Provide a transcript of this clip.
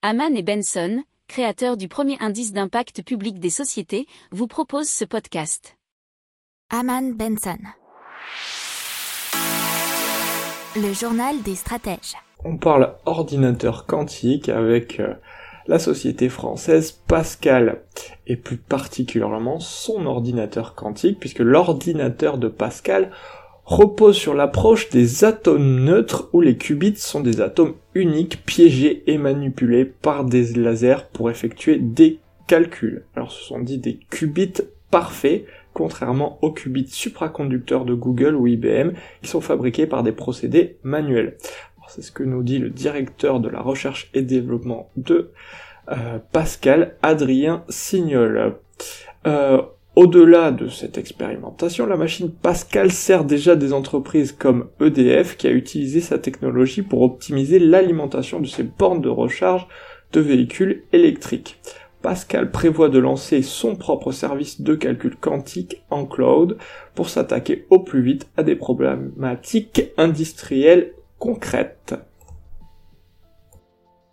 Haman et Benson, créateurs du premier indice d'impact public des sociétés, vous proposent ce podcast. Haman Benson. Le journal des stratèges. On parle ordinateur quantique avec euh, la société française Pascal, et plus particulièrement son ordinateur quantique, puisque l'ordinateur de Pascal repose sur l'approche des atomes neutres où les qubits sont des atomes uniques piégés et manipulés par des lasers pour effectuer des calculs. Alors ce sont dit des qubits parfaits, contrairement aux qubits supraconducteurs de Google ou IBM, qui sont fabriqués par des procédés manuels. C'est ce que nous dit le directeur de la recherche et développement de euh, Pascal, Adrien Signol. Euh, au-delà de cette expérimentation, la machine Pascal sert déjà des entreprises comme EDF qui a utilisé sa technologie pour optimiser l'alimentation de ses bornes de recharge de véhicules électriques. Pascal prévoit de lancer son propre service de calcul quantique en cloud pour s'attaquer au plus vite à des problématiques industrielles concrètes.